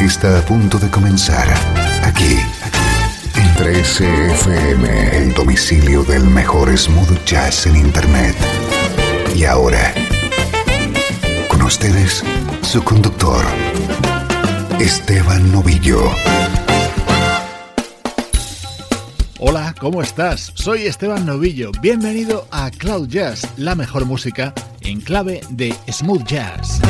Está a punto de comenzar aquí en 13FM, el domicilio del mejor smooth jazz en internet. Y ahora, con ustedes, su conductor, Esteban Novillo. Hola, ¿cómo estás? Soy Esteban Novillo. Bienvenido a Cloud Jazz, la mejor música en clave de smooth jazz.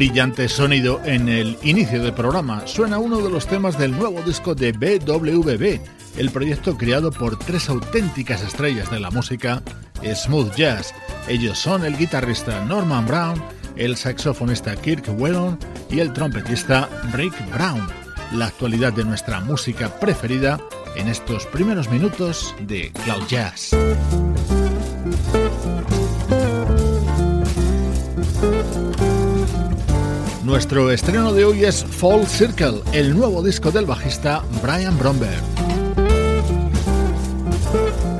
brillante sonido en el inicio del programa. Suena uno de los temas del nuevo disco de BWB, el proyecto creado por tres auténticas estrellas de la música smooth jazz. Ellos son el guitarrista Norman Brown, el saxofonista Kirk Whelan y el trompetista Rick Brown. La actualidad de nuestra música preferida en estos primeros minutos de Cloud Jazz. Nuestro estreno de hoy es Fall Circle, el nuevo disco del bajista Brian Bromberg. Thank you.